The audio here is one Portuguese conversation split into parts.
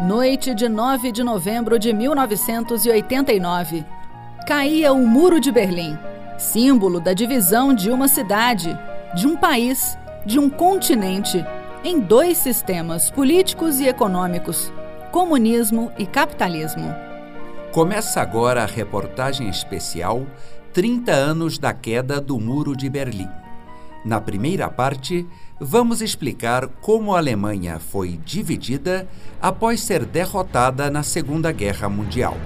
Noite de 9 de novembro de 1989. Caía o Muro de Berlim, símbolo da divisão de uma cidade, de um país, de um continente, em dois sistemas políticos e econômicos: comunismo e capitalismo. Começa agora a reportagem especial 30 anos da queda do Muro de Berlim. Na primeira parte, vamos explicar como a Alemanha foi dividida após ser derrotada na Segunda Guerra Mundial.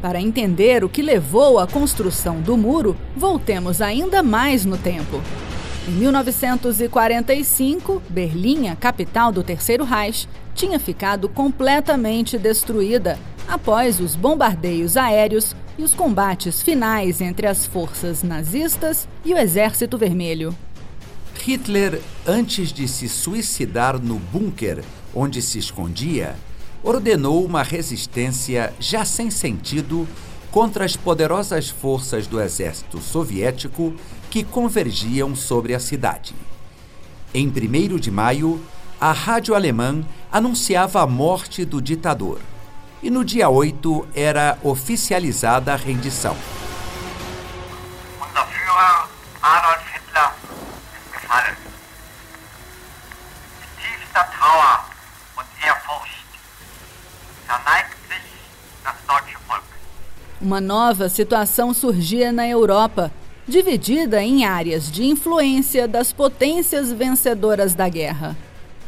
Para entender o que levou à construção do muro, voltemos ainda mais no tempo. Em 1945, Berlim, a capital do Terceiro Reich, tinha ficado completamente destruída após os bombardeios aéreos e os combates finais entre as forças nazistas e o Exército Vermelho. Hitler, antes de se suicidar no bunker onde se escondia, ordenou uma resistência já sem sentido contra as poderosas forças do exército soviético que convergiam sobre a cidade. Em 1 de maio, a rádio alemã anunciava a morte do ditador e no dia 8 era oficializada a rendição. Uma nova situação surgia na Europa, dividida em áreas de influência das potências vencedoras da guerra.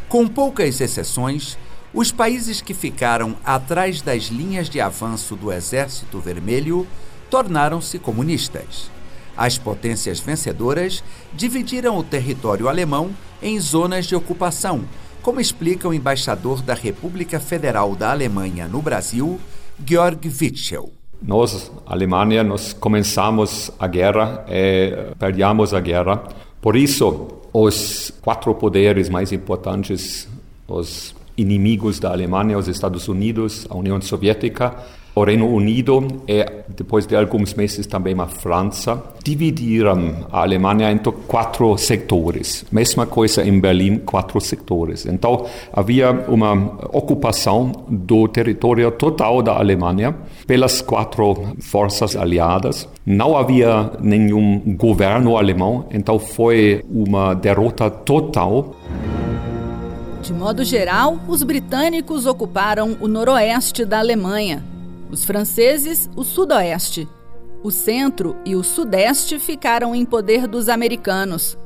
Com poucas exceções, os países que ficaram atrás das linhas de avanço do Exército Vermelho tornaram-se comunistas. As potências vencedoras dividiram o território alemão em zonas de ocupação, como explica o embaixador da República Federal da Alemanha no Brasil, Georg Witschel. Nós, Alemanha, nós começamos a guerra e perdemos a guerra. Por isso, os quatro poderes mais importantes, os inimigos da Alemanha, os Estados Unidos, a União Soviética, o Reino Unido e, depois de alguns meses, também a França, dividiram a Alemanha em quatro setores. Mesma coisa em Berlim, quatro setores. Então, havia uma ocupação do território total da Alemanha pelas quatro forças aliadas. Não havia nenhum governo alemão, então foi uma derrota total. De modo geral, os britânicos ocuparam o noroeste da Alemanha, os franceses o sudoeste. O centro e o sudeste ficaram em poder dos americanos.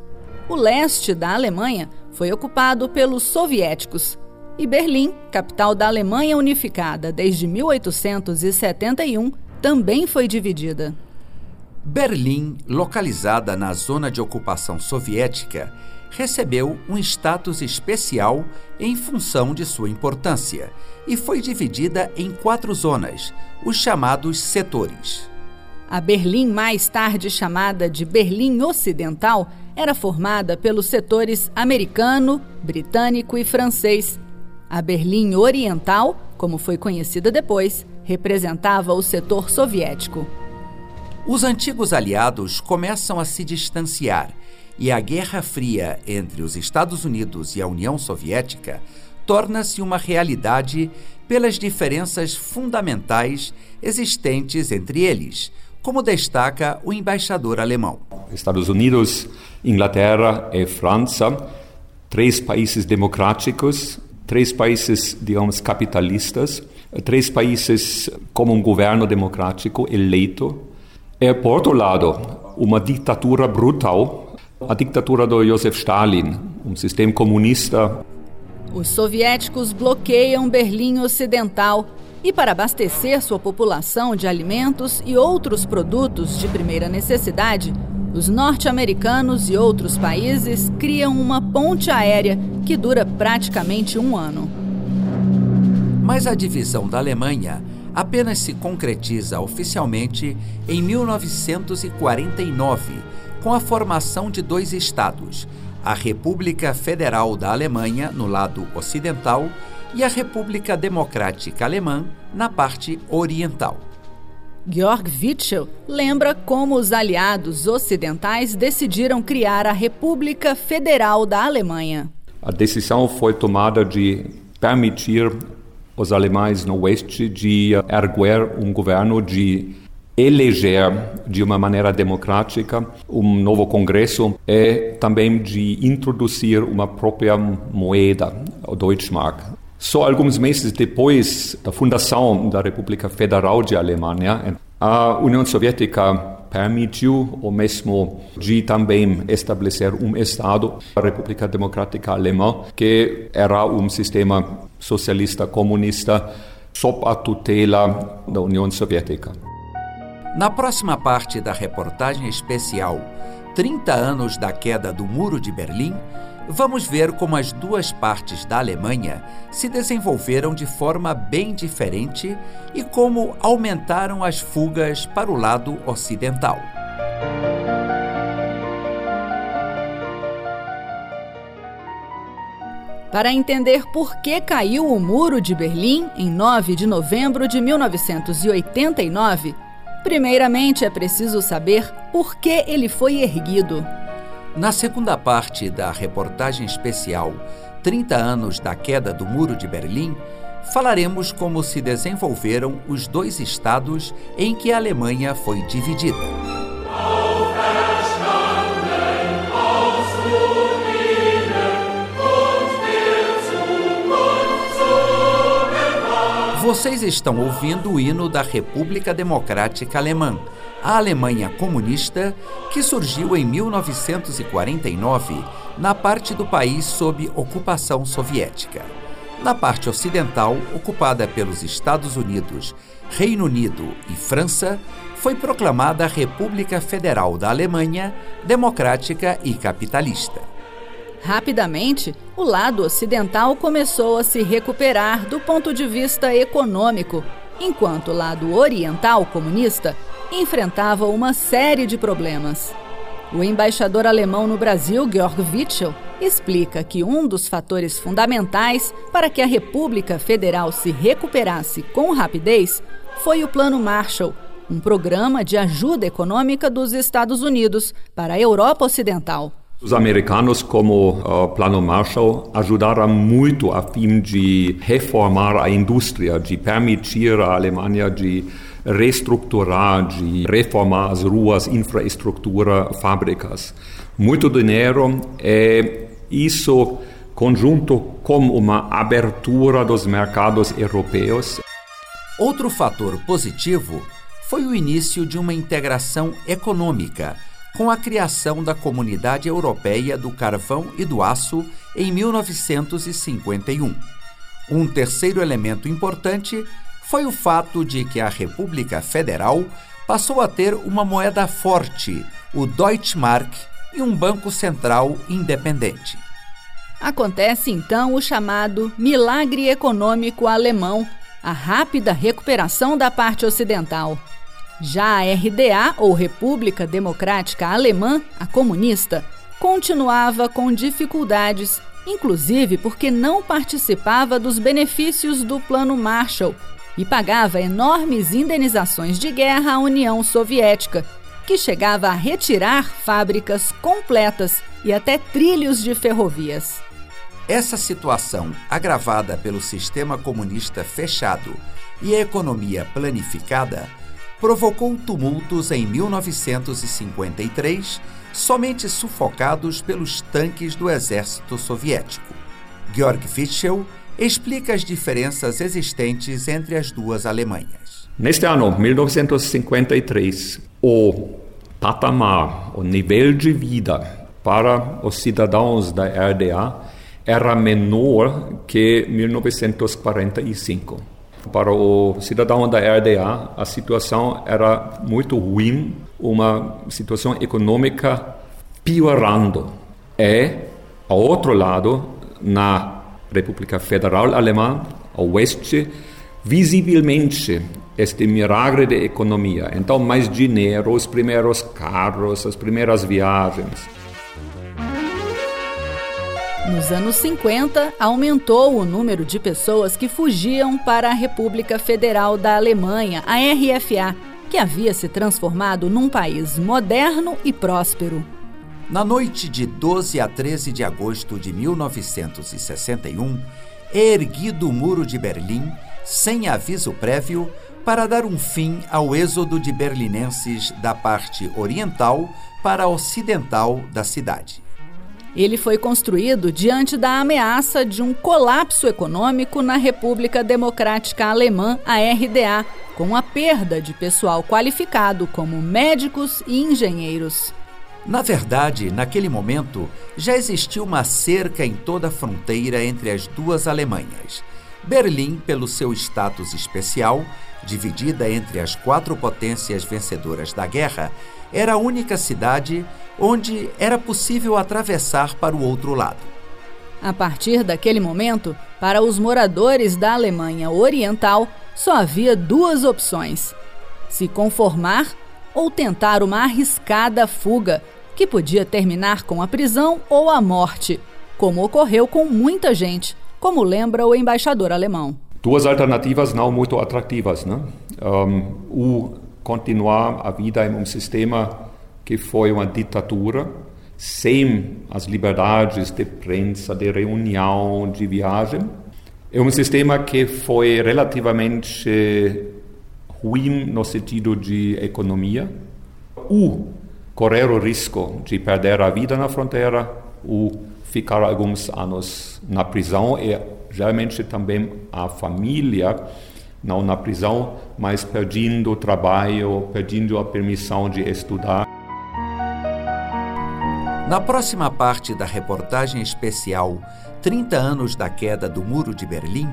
O leste da Alemanha foi ocupado pelos soviéticos. E Berlim, capital da Alemanha unificada desde 1871, também foi dividida. Berlim, localizada na zona de ocupação soviética, recebeu um status especial em função de sua importância e foi dividida em quatro zonas, os chamados setores. A Berlim, mais tarde chamada de Berlim Ocidental, era formada pelos setores americano, britânico e francês. A Berlim Oriental, como foi conhecida depois, representava o setor soviético. Os antigos aliados começam a se distanciar e a Guerra Fria entre os Estados Unidos e a União Soviética torna-se uma realidade pelas diferenças fundamentais existentes entre eles, como destaca o embaixador alemão. Estados Unidos, Inglaterra e França, três países democráticos, três países, digamos, capitalistas, três países com um governo democrático eleito, e, por outro lado, uma ditadura brutal a ditadura do Josef Stalin, um sistema comunista. Os soviéticos bloqueiam Berlim Ocidental e, para abastecer sua população de alimentos e outros produtos de primeira necessidade, os norte-americanos e outros países criam uma ponte aérea que dura praticamente um ano. Mas a divisão da Alemanha apenas se concretiza oficialmente em 1949 com a formação de dois estados, a República Federal da Alemanha, no lado ocidental, e a República Democrática Alemã, na parte oriental. Georg Witschel lembra como os aliados ocidentais decidiram criar a República Federal da Alemanha. A decisão foi tomada de permitir os alemães no oeste de erguer um governo de eleger de uma maneira democrática um novo Congresso e também de introduzir uma própria moeda, o Deutschmark. Só alguns meses depois da fundação da República Federal de Alemanha, a União Soviética permitiu o mesmo de também estabelecer um Estado, a República Democrática Alemã, que era um sistema socialista comunista sob a tutela da União Soviética. Na próxima parte da reportagem especial 30 anos da queda do Muro de Berlim, vamos ver como as duas partes da Alemanha se desenvolveram de forma bem diferente e como aumentaram as fugas para o lado ocidental. Para entender por que caiu o Muro de Berlim em 9 de novembro de 1989, Primeiramente, é preciso saber por que ele foi erguido. Na segunda parte da reportagem especial 30 anos da queda do Muro de Berlim, falaremos como se desenvolveram os dois estados em que a Alemanha foi dividida. Vocês estão ouvindo o hino da República Democrática Alemã, a Alemanha comunista, que surgiu em 1949 na parte do país sob ocupação soviética. Na parte ocidental, ocupada pelos Estados Unidos, Reino Unido e França, foi proclamada a República Federal da Alemanha, democrática e capitalista. Rapidamente, o lado ocidental começou a se recuperar do ponto de vista econômico, enquanto o lado oriental comunista enfrentava uma série de problemas. O embaixador alemão no Brasil, Georg Witschel, explica que um dos fatores fundamentais para que a República Federal se recuperasse com rapidez foi o Plano Marshall, um programa de ajuda econômica dos Estados Unidos para a Europa Ocidental. Os americanos, como o Plano Marshall, ajudaram muito a fim de reformar a indústria, de permitir à Alemanha de reestruturar, de reformar as ruas, infraestrutura, fábricas. Muito dinheiro e isso conjunto com uma abertura dos mercados europeus. Outro fator positivo foi o início de uma integração econômica com a criação da Comunidade Europeia do Carvão e do Aço em 1951. Um terceiro elemento importante foi o fato de que a República Federal passou a ter uma moeda forte, o Deutschmark, e um banco central independente. Acontece então o chamado milagre econômico alemão, a rápida recuperação da parte ocidental. Já a RDA, ou República Democrática Alemã, a comunista, continuava com dificuldades, inclusive porque não participava dos benefícios do Plano Marshall e pagava enormes indenizações de guerra à União Soviética, que chegava a retirar fábricas completas e até trilhos de ferrovias. Essa situação, agravada pelo sistema comunista fechado e a economia planificada, provocou tumultos em 1953, somente sufocados pelos tanques do exército soviético. Georg Fitschel explica as diferenças existentes entre as duas Alemanhas. Neste ano, 1953, o patamar, o nível de vida para os cidadãos da RDA era menor que 1945 para o cidadão da RDA, a situação era muito ruim, uma situação econômica piorando. E, ao outro lado, na República Federal Alemã, ao oeste, visivelmente este milagre de economia. Então, mais dinheiro, os primeiros carros, as primeiras viagens. Nos anos 50, aumentou o número de pessoas que fugiam para a República Federal da Alemanha, a RFA, que havia se transformado num país moderno e próspero. Na noite de 12 a 13 de agosto de 1961, é erguido o Muro de Berlim, sem aviso prévio, para dar um fim ao êxodo de berlinenses da parte oriental para a ocidental da cidade. Ele foi construído diante da ameaça de um colapso econômico na República Democrática Alemã, a RDA, com a perda de pessoal qualificado como médicos e engenheiros. Na verdade, naquele momento, já existia uma cerca em toda a fronteira entre as duas Alemanhas. Berlim, pelo seu status especial, dividida entre as quatro potências vencedoras da guerra, era a única cidade onde era possível atravessar para o outro lado. A partir daquele momento, para os moradores da Alemanha Oriental, só havia duas opções: se conformar ou tentar uma arriscada fuga, que podia terminar com a prisão ou a morte, como ocorreu com muita gente, como lembra o embaixador alemão. Duas alternativas não muito atrativas, né? Um, o continuar a vida em um sistema que foi uma ditadura, sem as liberdades de prensa, de reunião, de viagem. É um sistema que foi relativamente ruim no sentido de economia. O correr o risco de perder a vida na fronteira, o ficar alguns anos na prisão e geralmente também a família não na prisão, mas perdendo o trabalho, perdendo a permissão de estudar. Na próxima parte da reportagem especial 30 anos da queda do Muro de Berlim,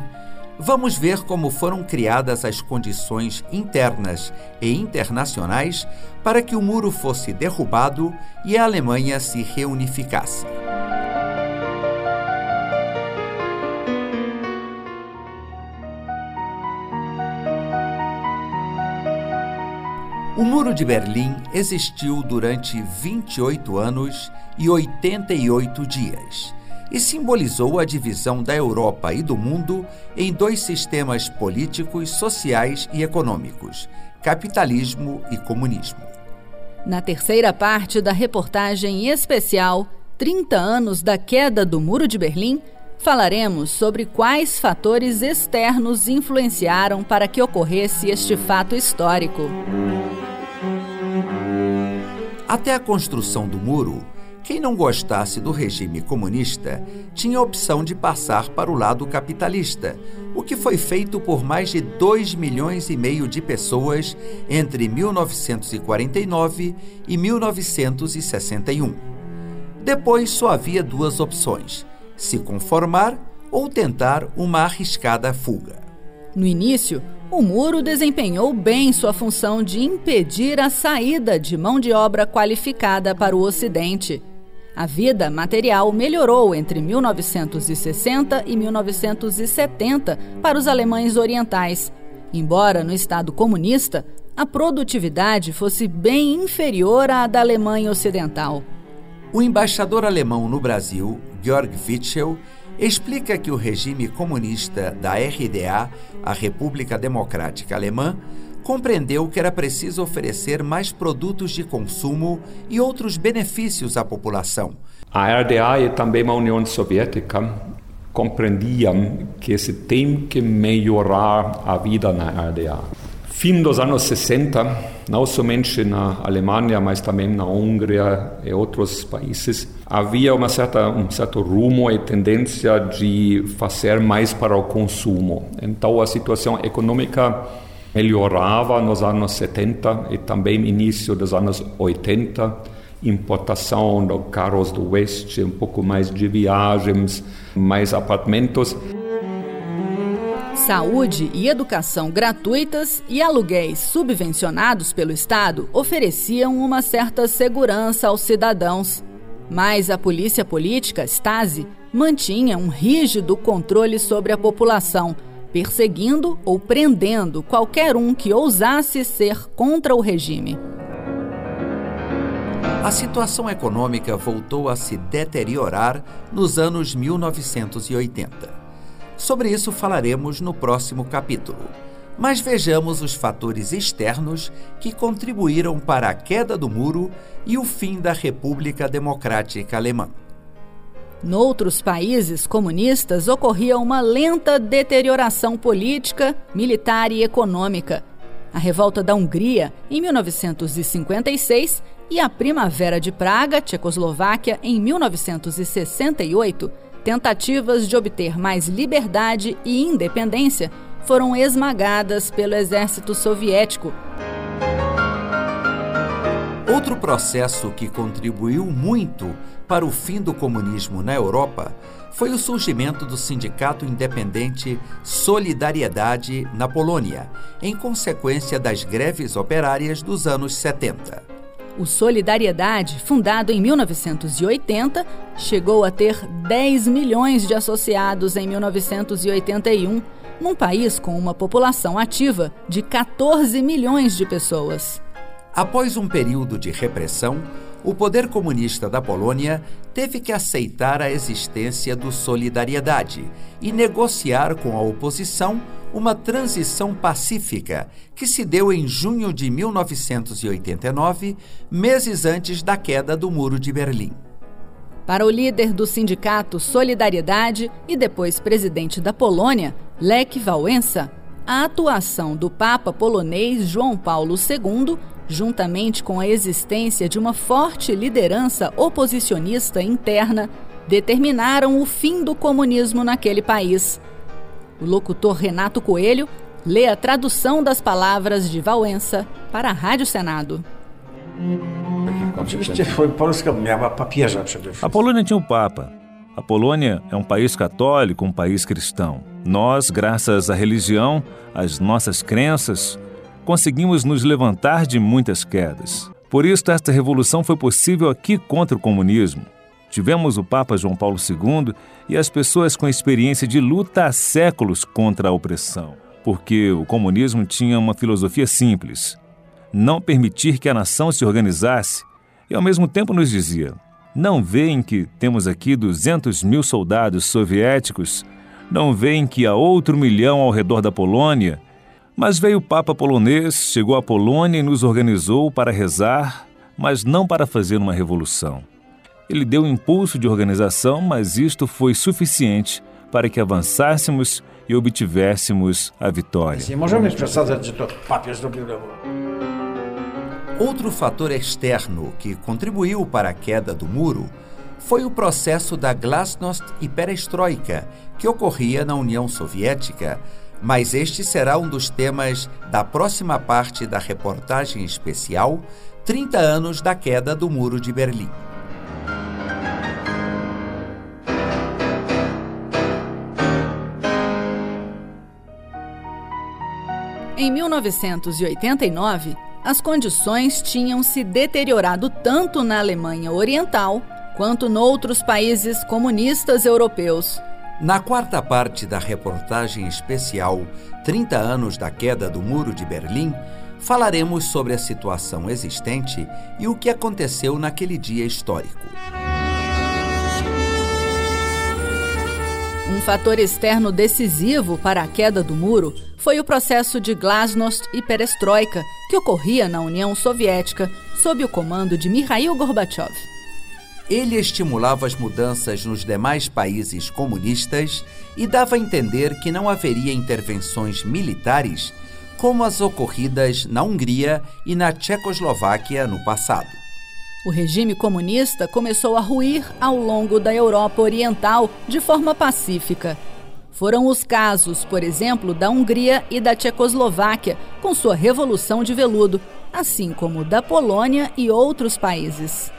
vamos ver como foram criadas as condições internas e internacionais para que o muro fosse derrubado e a Alemanha se reunificasse. O Muro de Berlim existiu durante 28 anos e 88 dias e simbolizou a divisão da Europa e do mundo em dois sistemas políticos, sociais e econômicos: capitalismo e comunismo. Na terceira parte da reportagem especial 30 anos da queda do Muro de Berlim, falaremos sobre quais fatores externos influenciaram para que ocorresse este fato histórico. Até a construção do muro, quem não gostasse do regime comunista tinha a opção de passar para o lado capitalista, o que foi feito por mais de 2 milhões e meio de pessoas entre 1949 e 1961. Depois só havia duas opções: se conformar ou tentar uma arriscada fuga. No início, o muro desempenhou bem sua função de impedir a saída de mão de obra qualificada para o Ocidente. A vida material melhorou entre 1960 e 1970 para os alemães orientais, embora no Estado comunista a produtividade fosse bem inferior à da Alemanha Ocidental. O embaixador alemão no Brasil, Georg Witschel, explica que o regime comunista da RDA, a República Democrática Alemã, compreendeu que era preciso oferecer mais produtos de consumo e outros benefícios à população. A RDA e também a União Soviética compreendiam que se tem que melhorar a vida na RDA. Fim dos anos 60, não somente na Alemanha, mas também na Hungria e outros países, havia uma certa, um certo rumo e tendência de fazer mais para o consumo. Então a situação econômica melhorava nos anos 70 e também início dos anos 80. Importação de carros do oeste, um pouco mais de viagens, mais apartamentos. Saúde e educação gratuitas e aluguéis subvencionados pelo Estado ofereciam uma certa segurança aos cidadãos. Mas a polícia política, Stasi, mantinha um rígido controle sobre a população, perseguindo ou prendendo qualquer um que ousasse ser contra o regime. A situação econômica voltou a se deteriorar nos anos 1980. Sobre isso falaremos no próximo capítulo. Mas vejamos os fatores externos que contribuíram para a queda do muro e o fim da República Democrática Alemã. Noutros países comunistas ocorria uma lenta deterioração política, militar e econômica. A revolta da Hungria, em 1956, e a Primavera de Praga, Tchecoslováquia, em 1968, tentativas de obter mais liberdade e independência, foram esmagadas pelo exército soviético. Outro processo que contribuiu muito para o fim do comunismo na Europa foi o surgimento do sindicato independente Solidariedade na Polônia, em consequência das greves operárias dos anos 70. O Solidariedade, fundado em 1980, chegou a ter 10 milhões de associados em 1981 num país com uma população ativa de 14 milhões de pessoas. Após um período de repressão, o poder comunista da Polônia teve que aceitar a existência do Solidariedade e negociar com a oposição uma transição pacífica que se deu em junho de 1989, meses antes da queda do Muro de Berlim. Para o líder do sindicato Solidariedade e depois presidente da Polônia, Lech Wałęsa, a atuação do Papa polonês João Paulo II, juntamente com a existência de uma forte liderança oposicionista interna, determinaram o fim do comunismo naquele país. O locutor Renato Coelho lê a tradução das palavras de Wałęsa para a Rádio Senado. A Polônia tinha um Papa. A Polônia é um país católico, um país cristão. Nós, graças à religião, às nossas crenças, conseguimos nos levantar de muitas quedas. Por isso, esta revolução foi possível aqui contra o comunismo. Tivemos o Papa João Paulo II e as pessoas com experiência de luta há séculos contra a opressão, porque o comunismo tinha uma filosofia simples: não permitir que a nação se organizasse, e ao mesmo tempo nos dizia: não veem que temos aqui 200 mil soldados soviéticos? Não veem que há outro milhão ao redor da Polônia? Mas veio o Papa polonês, chegou à Polônia e nos organizou para rezar, mas não para fazer uma revolução. Ele deu um impulso de organização, mas isto foi suficiente para que avançássemos e obtivéssemos a vitória. Outro fator externo que contribuiu para a queda do muro foi o processo da glasnost e perestroika, que ocorria na União Soviética, mas este será um dos temas da próxima parte da reportagem especial 30 anos da queda do Muro de Berlim. Em 1989, as condições tinham se deteriorado tanto na Alemanha Oriental quanto noutros países comunistas europeus. Na quarta parte da reportagem especial 30 anos da queda do Muro de Berlim, falaremos sobre a situação existente e o que aconteceu naquele dia histórico. Fator externo decisivo para a queda do muro foi o processo de glasnost e perestroika que ocorria na União Soviética sob o comando de Mikhail Gorbachev. Ele estimulava as mudanças nos demais países comunistas e dava a entender que não haveria intervenções militares como as ocorridas na Hungria e na Tchecoslováquia no passado. O regime comunista começou a ruir ao longo da Europa Oriental de forma pacífica. Foram os casos, por exemplo, da Hungria e da Tchecoslováquia, com sua Revolução de Veludo, assim como da Polônia e outros países.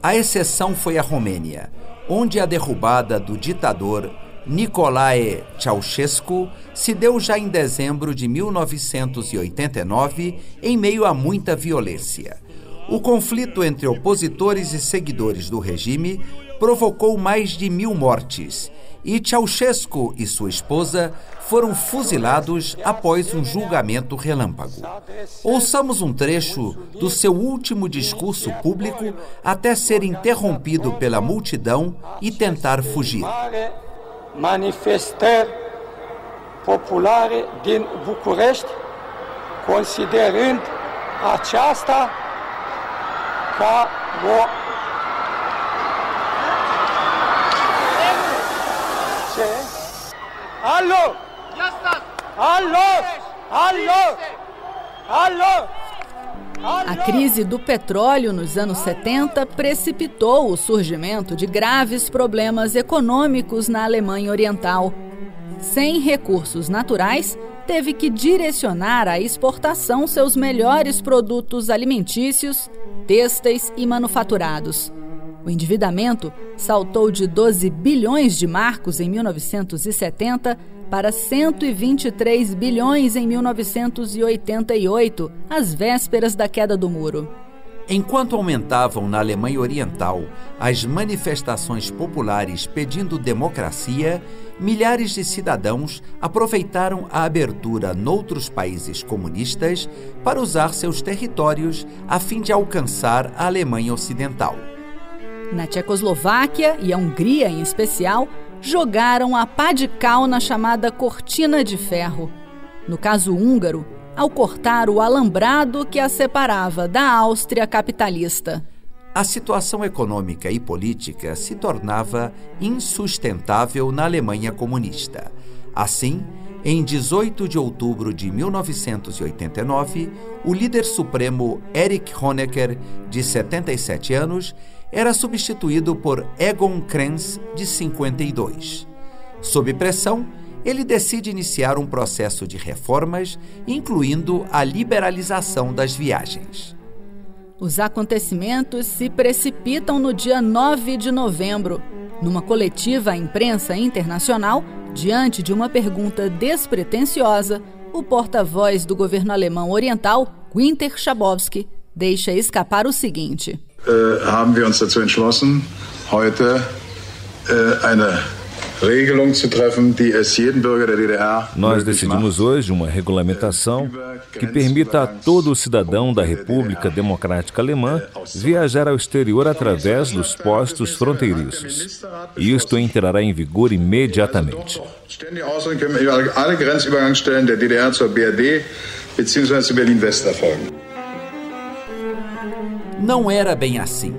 A exceção foi a Romênia, onde a derrubada do ditador Nicolae Ceausescu se deu já em dezembro de 1989, em meio a muita violência. O conflito entre opositores e seguidores do regime provocou mais de mil mortes e Ceausescu e sua esposa foram fuzilados após um julgamento relâmpago. Ouçamos um trecho do seu último discurso público até ser interrompido pela multidão e tentar fugir. Manifestar populare din București, considerând aceasta ca o Ce? Alô? Alô? Alô? Alô? A crise do petróleo nos anos 70 precipitou o surgimento de graves problemas econômicos na Alemanha Oriental. Sem recursos naturais, teve que direcionar à exportação seus melhores produtos alimentícios, têxteis e manufaturados. O endividamento saltou de 12 bilhões de marcos em 1970 para 123 bilhões em 1988, às vésperas da queda do muro. Enquanto aumentavam na Alemanha Oriental as manifestações populares pedindo democracia, milhares de cidadãos aproveitaram a abertura noutros países comunistas para usar seus territórios a fim de alcançar a Alemanha Ocidental. Na Tchecoslováquia e a Hungria, em especial, jogaram a pá de cal na chamada cortina de ferro. No caso húngaro, ao cortar o alambrado que a separava da Áustria capitalista. A situação econômica e política se tornava insustentável na Alemanha comunista. Assim, em 18 de outubro de 1989, o líder supremo Erich Honecker, de 77 anos, era substituído por Egon Krenz, de 52. Sob pressão, ele decide iniciar um processo de reformas, incluindo a liberalização das viagens. Os acontecimentos se precipitam no dia 9 de novembro. Numa coletiva à imprensa internacional, diante de uma pergunta despretensiosa, o porta-voz do governo alemão oriental, Winter Schabowski, deixa escapar o seguinte: äh, haben wir uns dazu entschlossen, heute äh, eine Nós decidimos hoje uma regulamentação que permita a todo cidadão da República Democrática Alemã viajar ao exterior através dos postos fronteiriços. Isto entrará em vigor imediatamente. Alle Grenzübergangsstellen der DDR zur BRD bzw. zu Berlin-West erfolgen. Não era bem assim.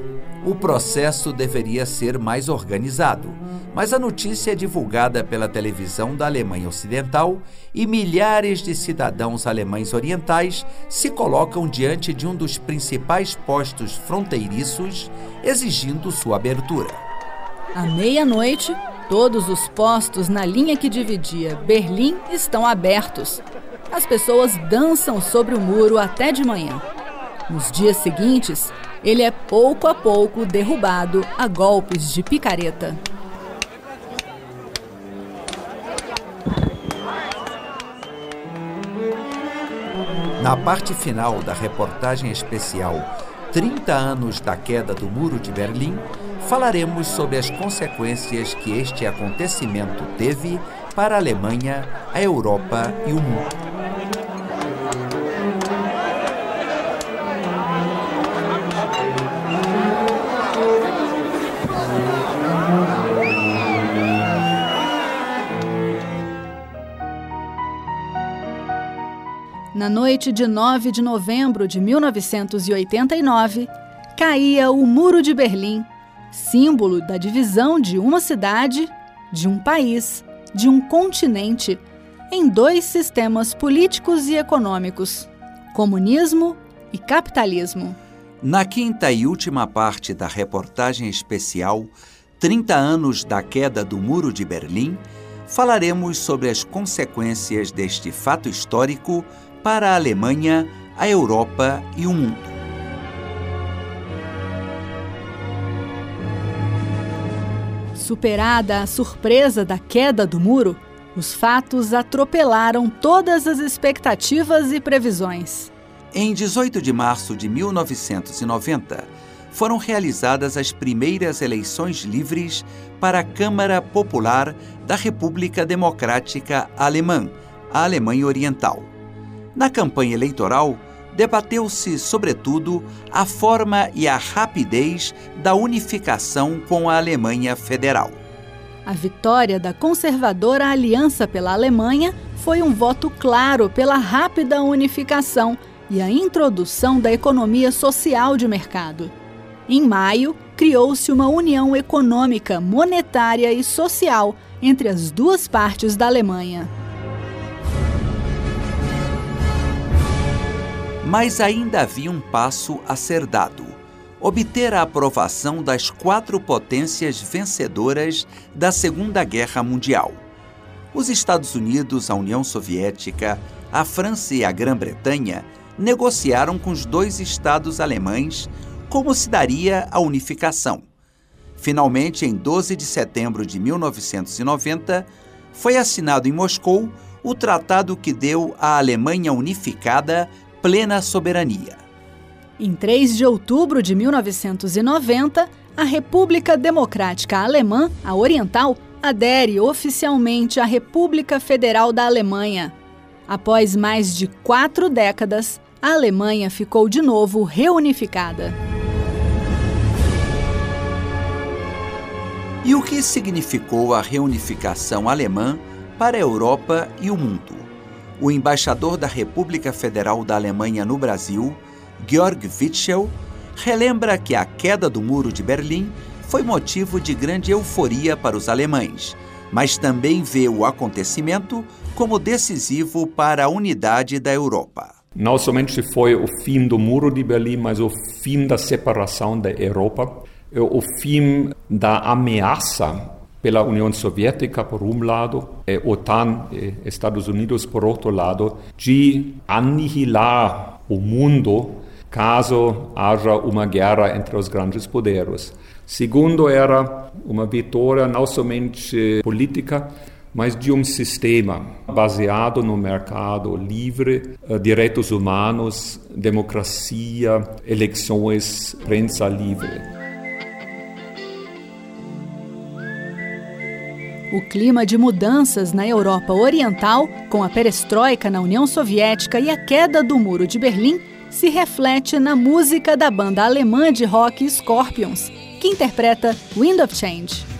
O processo deveria ser mais organizado, mas a notícia é divulgada pela televisão da Alemanha Ocidental e milhares de cidadãos alemães orientais se colocam diante de um dos principais postos fronteiriços, exigindo sua abertura. À meia-noite, todos os postos na linha que dividia Berlim estão abertos. As pessoas dançam sobre o muro até de manhã. Nos dias seguintes, ele é pouco a pouco derrubado a golpes de picareta. Na parte final da reportagem especial 30 anos da queda do Muro de Berlim, falaremos sobre as consequências que este acontecimento teve para a Alemanha, a Europa e o mundo. Noite de 9 de novembro de 1989, caía o Muro de Berlim, símbolo da divisão de uma cidade, de um país, de um continente, em dois sistemas políticos e econômicos: comunismo e capitalismo. Na quinta e última parte da reportagem especial 30 anos da queda do Muro de Berlim, falaremos sobre as consequências deste fato histórico para a Alemanha, a Europa e o mundo. Superada a surpresa da queda do muro, os fatos atropelaram todas as expectativas e previsões. Em 18 de março de 1990, foram realizadas as primeiras eleições livres para a Câmara Popular da República Democrática Alemã, a Alemanha Oriental. Na campanha eleitoral, debateu-se, sobretudo, a forma e a rapidez da unificação com a Alemanha Federal. A vitória da conservadora Aliança pela Alemanha foi um voto claro pela rápida unificação e a introdução da economia social de mercado. Em maio, criou-se uma união econômica, monetária e social entre as duas partes da Alemanha. Mas ainda havia um passo a ser dado: obter a aprovação das quatro potências vencedoras da Segunda Guerra Mundial. Os Estados Unidos, a União Soviética, a França e a Grã-Bretanha negociaram com os dois estados alemães como se daria a unificação. Finalmente, em 12 de setembro de 1990, foi assinado em Moscou o tratado que deu à Alemanha unificada plena soberania. Em 3 de outubro de 1990, a República Democrática Alemã, a Oriental, adere oficialmente à República Federal da Alemanha. Após mais de quatro décadas, a Alemanha ficou de novo reunificada. E o que significou a reunificação alemã para a Europa e o mundo? O embaixador da República Federal da Alemanha no Brasil, Georg Witschel, relembra que a queda do Muro de Berlim foi motivo de grande euforia para os alemães, mas também vê o acontecimento como decisivo para a unidade da Europa. Não somente foi o fim do Muro de Berlim, mas o fim da separação da Europa o fim da ameaça pela União Soviética, por um lado, e OTAN, e Estados Unidos, por outro lado, de aniquilar o mundo caso haja uma guerra entre os grandes poderes. Segundo, era uma vitória não somente política, mas de um sistema baseado no mercado livre, eh, direitos humanos, democracia, eleições, prensa livre. O clima de mudanças na Europa Oriental, com a perestroika na União Soviética e a queda do Muro de Berlim, se reflete na música da banda alemã de rock Scorpions, que interpreta Wind of Change.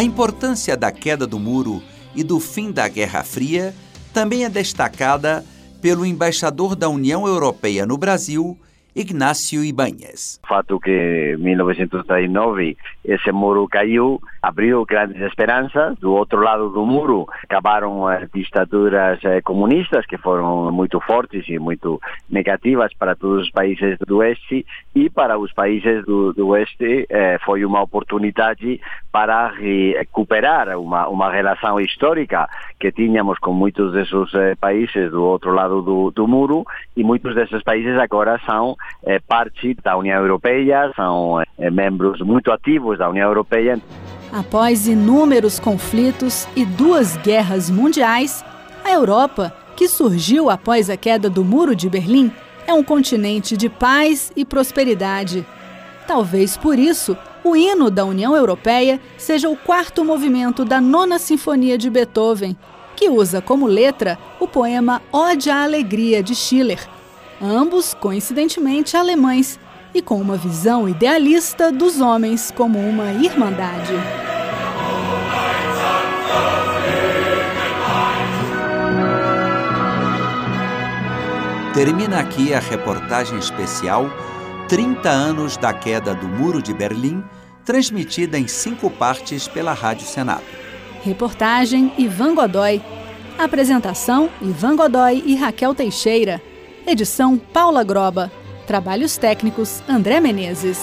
A importância da queda do muro e do fim da Guerra Fria também é destacada pelo embaixador da União Europeia no Brasil, Ignacio Ibáñez. O fato que em 1939 esse muro caiu abriu grandes esperanças. Do outro lado do muro acabaram as ditaduras eh, comunistas que foram muito fortes e muito negativas para todos os países do Oeste e para os países do, do Oeste eh, foi uma oportunidade para recuperar uma, uma relação histórica que tínhamos com muitos desses eh, países do outro lado do, do muro e muitos desses países agora são é, parte da União Europeia, são é, membros muito ativos da União Europeia. Após inúmeros conflitos e duas guerras mundiais, a Europa, que surgiu após a queda do Muro de Berlim, é um continente de paz e prosperidade. Talvez por isso, o hino da União Europeia seja o quarto movimento da Nona Sinfonia de Beethoven, que usa como letra o poema Ode à Alegria de Schiller, ambos coincidentemente alemães e com uma visão idealista dos homens como uma irmandade. Termina aqui a reportagem especial 30 anos da queda do Muro de Berlim, transmitida em cinco partes pela Rádio Senado. Reportagem Ivan Godoy. Apresentação Ivan Godoy e Raquel Teixeira. Edição Paula Groba. Trabalhos técnicos André Menezes.